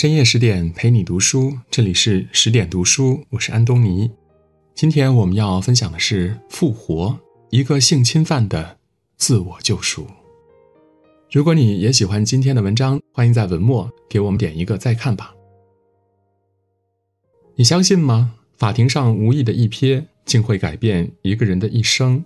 深夜十点陪你读书，这里是十点读书，我是安东尼。今天我们要分享的是复活，一个性侵犯的自我救赎。如果你也喜欢今天的文章，欢迎在文末给我们点一个再看吧。你相信吗？法庭上无意的一瞥，竟会改变一个人的一生。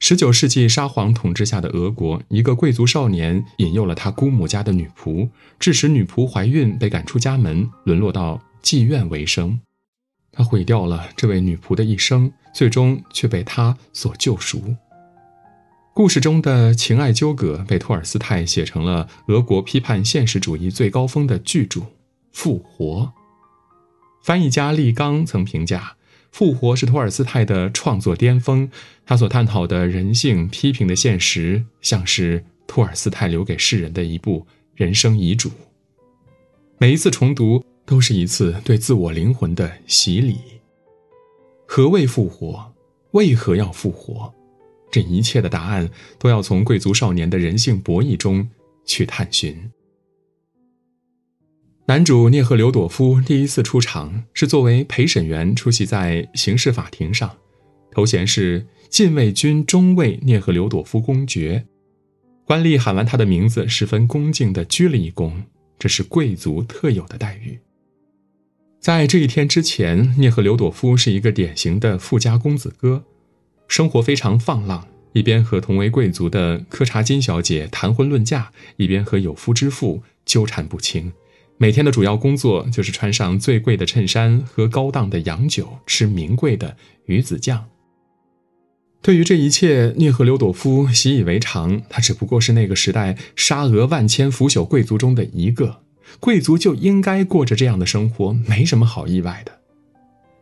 十九世纪沙皇统治下的俄国，一个贵族少年引诱了他姑母家的女仆，致使女仆怀孕，被赶出家门，沦落到妓院为生。他毁掉了这位女仆的一生，最终却被他所救赎。故事中的情爱纠葛被托尔斯泰写成了俄国批判现实主义最高峰的巨著《复活》。翻译家利刚曾评价。复活是托尔斯泰的创作巅峰，他所探讨的人性、批评的现实，像是托尔斯泰留给世人的一部人生遗嘱。每一次重读，都是一次对自我灵魂的洗礼。何谓复活？为何要复活？这一切的答案，都要从贵族少年的人性博弈中去探寻。男主涅赫留朵夫第一次出场是作为陪审员出席在刑事法庭上，头衔是禁卫军中尉涅赫留朵夫公爵。官吏喊完他的名字，十分恭敬地鞠了一躬，这是贵族特有的待遇。在这一天之前，涅赫留朵夫是一个典型的富家公子哥，生活非常放浪，一边和同为贵族的柯查金小姐谈婚论嫁，一边和有夫之妇纠缠不清。每天的主要工作就是穿上最贵的衬衫，喝高档的洋酒，吃名贵的鱼子酱。对于这一切，涅赫留朵夫习以为常。他只不过是那个时代沙俄万千腐朽贵族中的一个，贵族就应该过着这样的生活，没什么好意外的。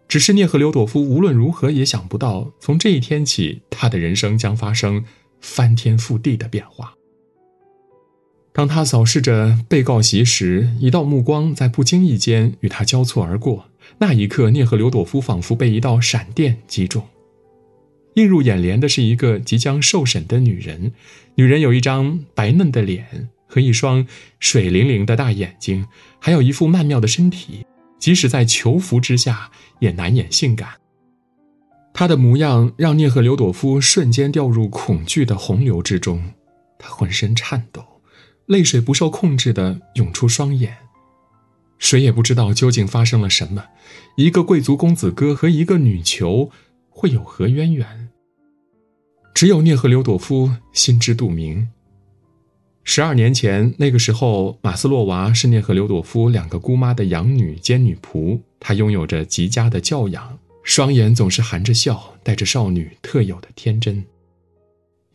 只是涅赫留朵夫无论如何也想不到，从这一天起，他的人生将发生翻天覆地的变化。当他扫视着被告席时，一道目光在不经意间与他交错而过。那一刻，聂赫留朵夫仿佛被一道闪电击中。映入眼帘的是一个即将受审的女人。女人有一张白嫩的脸和一双水灵灵的大眼睛，还有一副曼妙的身体，即使在囚服之下也难掩性感。她的模样让聂赫留朵夫瞬间掉入恐惧的洪流之中，他浑身颤抖。泪水不受控制的涌出双眼，谁也不知道究竟发生了什么。一个贵族公子哥和一个女囚会有何渊源？只有聂赫留朵夫心知肚明。十二年前，那个时候，马斯洛娃是聂赫留朵夫两个姑妈的养女兼女仆，她拥有着极佳的教养，双眼总是含着笑，带着少女特有的天真。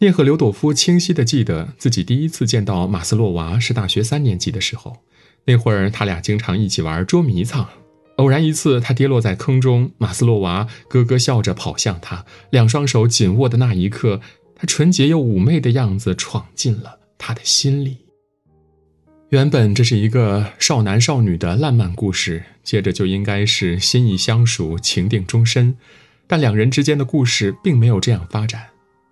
涅赫留朵夫清晰地记得自己第一次见到马斯洛娃是大学三年级的时候，那会儿他俩经常一起玩捉迷藏。偶然一次，他跌落在坑中，马斯洛娃咯咯笑着跑向他，两双手紧握的那一刻，他纯洁又妩媚的样子闯进了他的心里。原本这是一个少男少女的浪漫故事，接着就应该是心意相属、情定终身，但两人之间的故事并没有这样发展。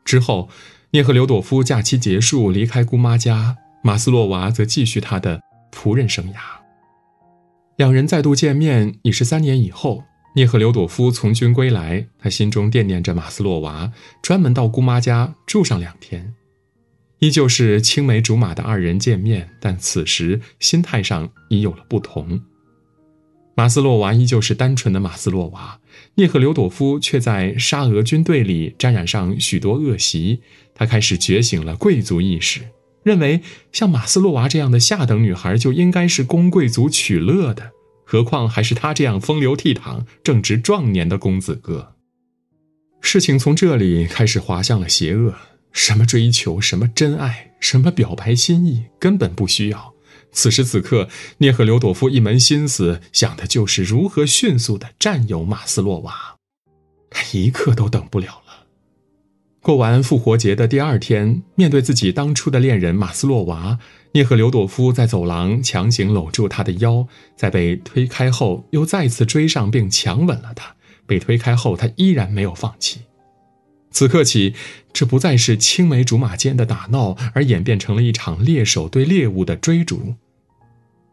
之后。聂赫留朵夫假期结束，离开姑妈家，马斯洛娃则继续他的仆人生涯。两人再度见面已是三年以后。聂赫留朵夫从军归来，他心中惦念着马斯洛娃，专门到姑妈家住上两天。依旧是青梅竹马的二人见面，但此时心态上已有了不同。马斯洛娃依旧是单纯的马斯洛娃，涅赫留朵夫却在沙俄军队里沾染上许多恶习。他开始觉醒了贵族意识，认为像马斯洛娃这样的下等女孩就应该是供贵族取乐的，何况还是他这样风流倜傥、正值壮年的公子哥。事情从这里开始滑向了邪恶，什么追求，什么真爱，什么表白心意，根本不需要。此时此刻，涅赫留朵夫一门心思想的就是如何迅速的占有马斯洛娃，他一刻都等不了了。过完复活节的第二天，面对自己当初的恋人马斯洛娃，涅赫留朵夫在走廊强行搂住她的腰，在被推开后又再次追上并强吻了她。被推开后，他依然没有放弃。此刻起，这不再是青梅竹马间的打闹，而演变成了一场猎手对猎物的追逐。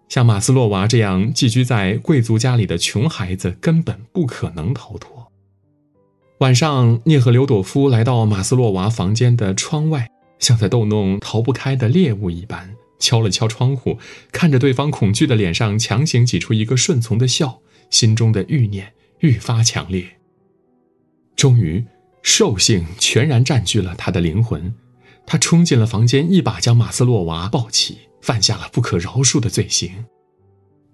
像马斯洛娃这样寄居在贵族家里的穷孩子根本不可能逃脱。晚上，聂赫留朵夫来到马斯洛娃房间的窗外，像在逗弄逃不开的猎物一般，敲了敲窗户，看着对方恐惧的脸上强行挤出一个顺从的笑，心中的欲念愈发强烈。终于，兽性全然占据了他的灵魂，他冲进了房间，一把将马斯洛娃抱起。犯下了不可饶恕的罪行。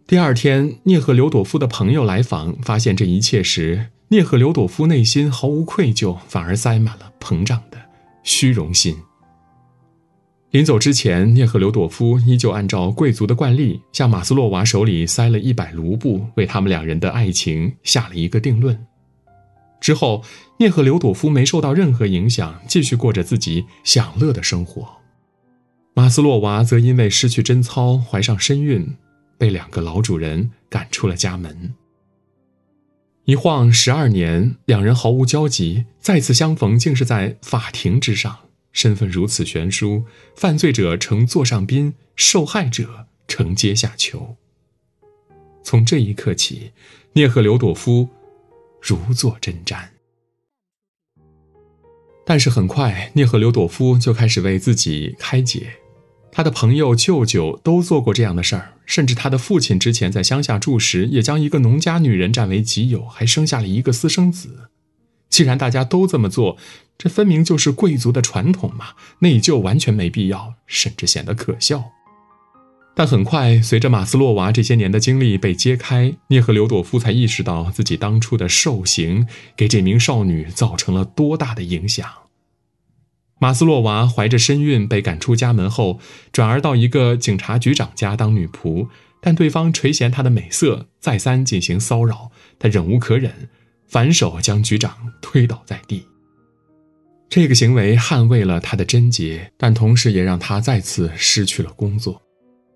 第二天，聂赫留朵夫的朋友来访，发现这一切时，聂赫留朵夫内心毫无愧疚，反而塞满了膨胀的虚荣心。临走之前，聂赫留朵夫依旧按照贵族的惯例，向马斯洛娃手里塞了一百卢布，为他们两人的爱情下了一个定论。之后，聂赫留朵夫没受到任何影响，继续过着自己享乐的生活。马斯洛娃则因为失去贞操，怀上身孕，被两个老主人赶出了家门。一晃十二年，两人毫无交集，再次相逢竟是在法庭之上，身份如此悬殊，犯罪者成座上宾，受害者成阶下囚。从这一刻起，聂赫留朵夫如坐针毡。但是很快，聂赫留朵夫就开始为自己开解。他的朋友、舅舅都做过这样的事儿，甚至他的父亲之前在乡下住时，也将一个农家女人占为己有，还生下了一个私生子。既然大家都这么做，这分明就是贵族的传统嘛，内疚完全没必要，甚至显得可笑。但很快，随着马斯洛娃这些年的经历被揭开，聂赫留朵夫才意识到自己当初的受刑给这名少女造成了多大的影响。马斯洛娃怀着身孕被赶出家门后，转而到一个警察局长家当女仆，但对方垂涎她的美色，再三进行骚扰，她忍无可忍，反手将局长推倒在地。这个行为捍卫了她的贞洁，但同时也让她再次失去了工作。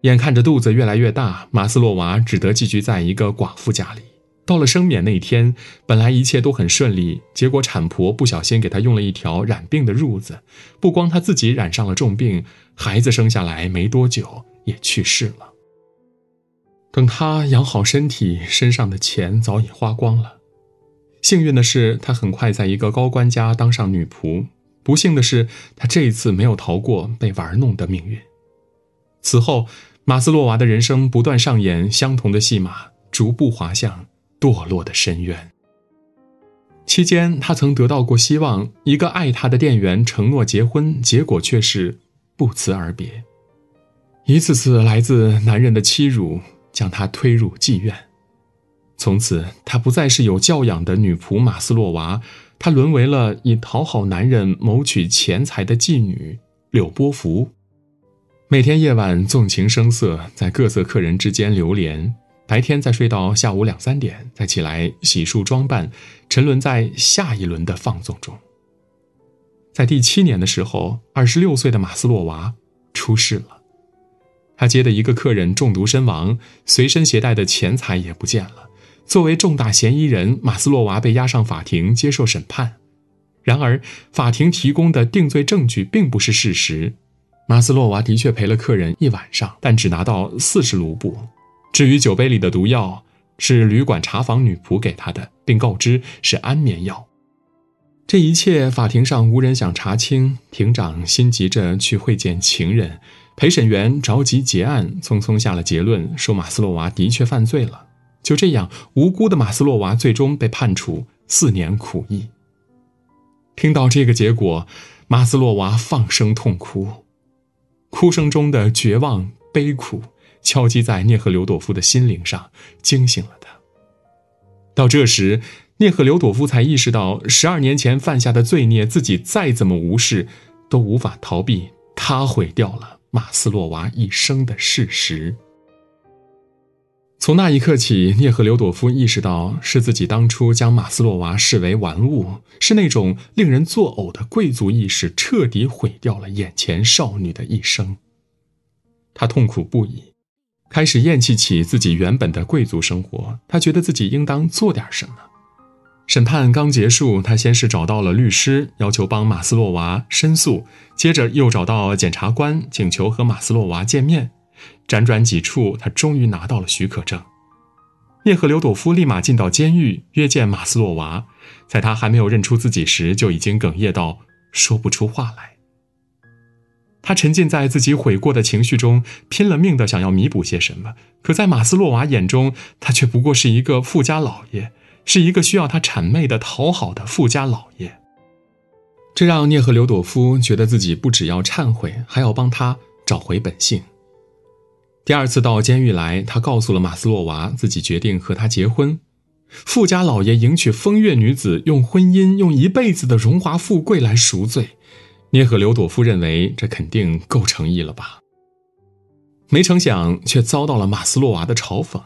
眼看着肚子越来越大，马斯洛娃只得寄居在一个寡妇家里。到了生娩那天，本来一切都很顺利，结果产婆不小心给她用了一条染病的褥子，不光她自己染上了重病，孩子生下来没多久也去世了。等她养好身体，身上的钱早已花光了。幸运的是，她很快在一个高官家当上女仆；不幸的是，她这一次没有逃过被玩弄的命运。此后，马斯洛娃的人生不断上演相同的戏码，逐步滑向。堕落的深渊。期间，他曾得到过希望，一个爱他的店员承诺结婚，结果却是不辞而别。一次次来自男人的欺辱，将他推入妓院。从此，她不再是有教养的女仆马斯洛娃，她沦为了以讨好男人谋取钱财的妓女柳波福。每天夜晚纵情声色，在各色客人之间流连。白天再睡到下午两三点，再起来洗漱装扮，沉沦在下一轮的放纵中。在第七年的时候，二十六岁的马斯洛娃出事了，他接的一个客人中毒身亡，随身携带的钱财也不见了。作为重大嫌疑人，马斯洛娃被押上法庭接受审判。然而，法庭提供的定罪证据并不是事实。马斯洛娃的确陪了客人一晚上，但只拿到四十卢布。至于酒杯里的毒药，是旅馆茶房女仆给他的，并告知是安眠药。这一切法庭上无人想查清，庭长心急着去会见情人，陪审员着急结案，匆匆下了结论，说马斯洛娃的确犯罪了。就这样，无辜的马斯洛娃最终被判处四年苦役。听到这个结果，马斯洛娃放声痛哭，哭声中的绝望、悲苦。敲击在聂赫留朵夫的心灵上，惊醒了他。到这时，聂赫留朵夫才意识到，十二年前犯下的罪孽，自己再怎么无视，都无法逃避。他毁掉了马斯洛娃一生的事实。从那一刻起，聂赫留朵夫意识到，是自己当初将马斯洛娃视为玩物，是那种令人作呕的贵族意识，彻底毁掉了眼前少女的一生。他痛苦不已。开始厌弃起自己原本的贵族生活，他觉得自己应当做点什么。审判刚结束，他先是找到了律师，要求帮马斯洛娃申诉，接着又找到检察官，请求和马斯洛娃见面。辗转几处，他终于拿到了许可证。聂赫留朵夫立马进到监狱约见马斯洛娃，在他还没有认出自己时，就已经哽咽到说不出话来。他沉浸在自己悔过的情绪中，拼了命的想要弥补些什么。可在马斯洛娃眼中，他却不过是一个富家老爷，是一个需要他谄媚的讨好的富家老爷。这让聂赫留朵夫觉得自己不只要忏悔，还要帮他找回本性。第二次到监狱来，他告诉了马斯洛娃自己决定和他结婚。富家老爷迎娶风月女子，用婚姻、用一辈子的荣华富贵来赎罪。涅赫留朵夫认为这肯定够诚意了吧？没成想却遭到了马斯洛娃的嘲讽：“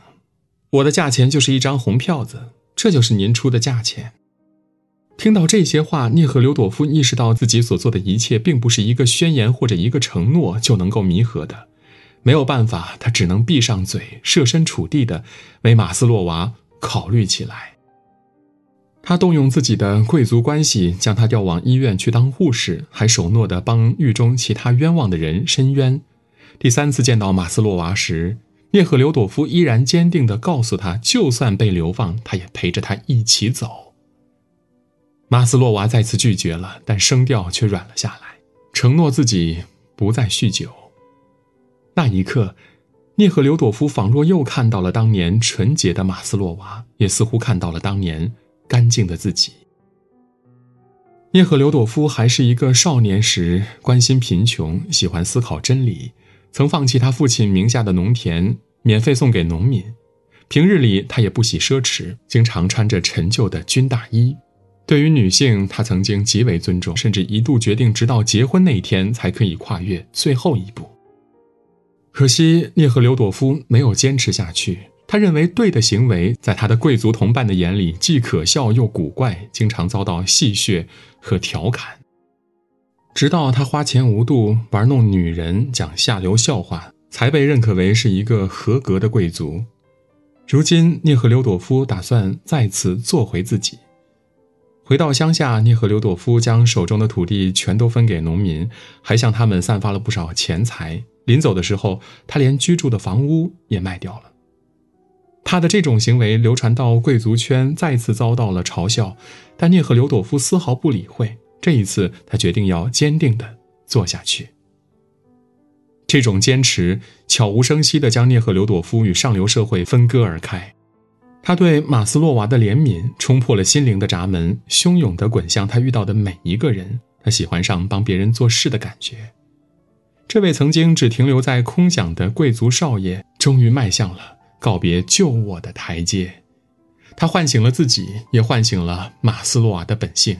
我的价钱就是一张红票子，这就是您出的价钱。”听到这些话，涅赫留朵夫意识到自己所做的一切并不是一个宣言或者一个承诺就能够弥合的。没有办法，他只能闭上嘴，设身处地的为马斯洛娃考虑起来。他动用自己的贵族关系，将他调往医院去当护士，还守诺的帮狱中其他冤枉的人申冤。第三次见到马斯洛娃时，涅赫留朵夫依然坚定地告诉他，就算被流放，他也陪着他一起走。马斯洛娃再次拒绝了，但声调却软了下来，承诺自己不再酗酒。那一刻，聂赫留朵夫仿若又看到了当年纯洁的马斯洛娃，也似乎看到了当年。干净的自己。聂赫留朵夫还是一个少年时，关心贫穷，喜欢思考真理，曾放弃他父亲名下的农田，免费送给农民。平日里，他也不喜奢侈，经常穿着陈旧的军大衣。对于女性，他曾经极为尊重，甚至一度决定，直到结婚那天才可以跨越最后一步。可惜，涅赫留朵夫没有坚持下去。他认为对的行为，在他的贵族同伴的眼里既可笑又古怪，经常遭到戏谑和调侃。直到他花钱无度，玩弄女人，讲下流笑话，才被认可为是一个合格的贵族。如今，涅赫留朵夫打算再次做回自己。回到乡下，涅赫留朵夫将手中的土地全都分给农民，还向他们散发了不少钱财。临走的时候，他连居住的房屋也卖掉了。他的这种行为流传到贵族圈，再次遭到了嘲笑，但涅赫留朵夫丝毫不理会。这一次，他决定要坚定地做下去。这种坚持悄无声息地将涅赫留朵夫与上流社会分割而开。他对马斯洛娃的怜悯冲破了心灵的闸门，汹涌地滚向他遇到的每一个人。他喜欢上帮别人做事的感觉。这位曾经只停留在空想的贵族少爷，终于迈向了。告别旧我的台阶，他唤醒了自己，也唤醒了马斯洛娃的本性。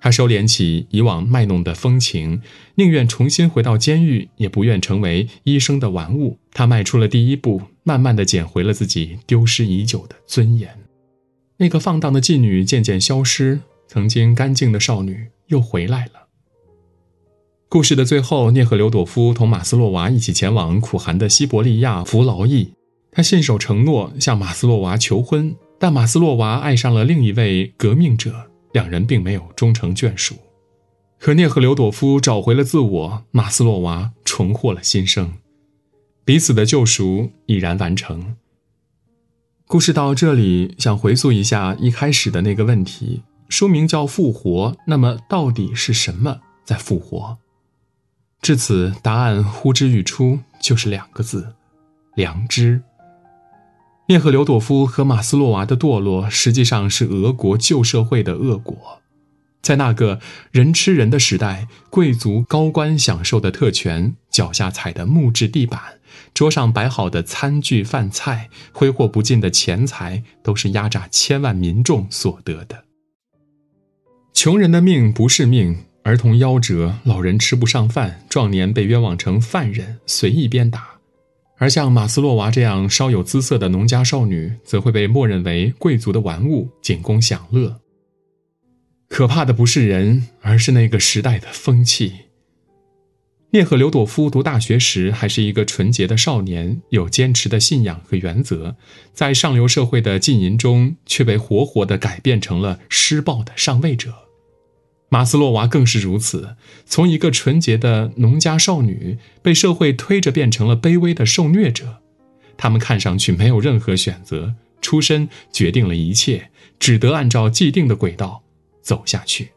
他收敛起以往卖弄的风情，宁愿重新回到监狱，也不愿成为医生的玩物。他迈出了第一步，慢慢的捡回了自己丢失已久的尊严。那个放荡的妓女渐渐消失，曾经干净的少女又回来了。故事的最后，聂赫留朵夫同马斯洛娃一起前往苦寒的西伯利亚服劳役。他信守承诺向马斯洛娃求婚，但马斯洛娃爱上了另一位革命者，两人并没有终成眷属。可涅赫留朵夫找回了自我，马斯洛娃重获了新生，彼此的救赎已然完成。故事到这里，想回溯一下一开始的那个问题：书名叫复活，那么到底是什么在复活？至此，答案呼之欲出，就是两个字：良知。涅赫留朵夫和马斯洛娃的堕落，实际上是俄国旧社会的恶果。在那个人吃人的时代，贵族高官享受的特权，脚下踩的木质地板，桌上摆好的餐具饭菜，挥霍不尽的钱财，都是压榨千万民众所得的。穷人的命不是命，儿童夭折，老人吃不上饭，壮年被冤枉成犯人，随意鞭打。而像马斯洛娃这样稍有姿色的农家少女，则会被默认为贵族的玩物，仅供享乐。可怕的不是人，而是那个时代的风气。涅赫留朵夫读大学时还是一个纯洁的少年，有坚持的信仰和原则，在上流社会的禁淫中，却被活活的改变成了施暴的上位者。马斯洛娃更是如此，从一个纯洁的农家少女被社会推着变成了卑微的受虐者。他们看上去没有任何选择，出身决定了一切，只得按照既定的轨道走下去。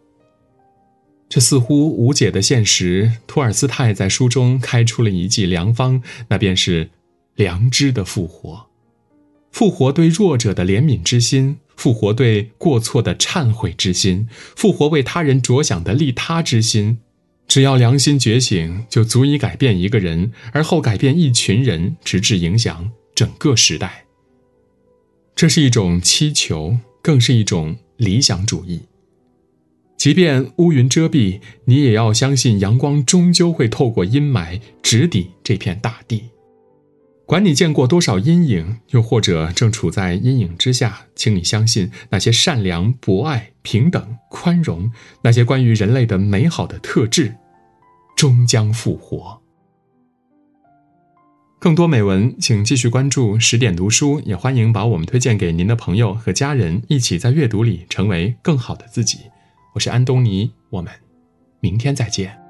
这似乎无解的现实，托尔斯泰在书中开出了一剂良方，那便是良知的复活，复活对弱者的怜悯之心。复活对过错的忏悔之心，复活为他人着想的利他之心，只要良心觉醒，就足以改变一个人，而后改变一群人，直至影响整个时代。这是一种祈求，更是一种理想主义。即便乌云遮蔽，你也要相信阳光终究会透过阴霾直抵这片大地。管你见过多少阴影，又或者正处在阴影之下，请你相信那些善良、博爱、平等、宽容，那些关于人类的美好的特质，终将复活。更多美文，请继续关注十点读书，也欢迎把我们推荐给您的朋友和家人，一起在阅读里成为更好的自己。我是安东尼，我们明天再见。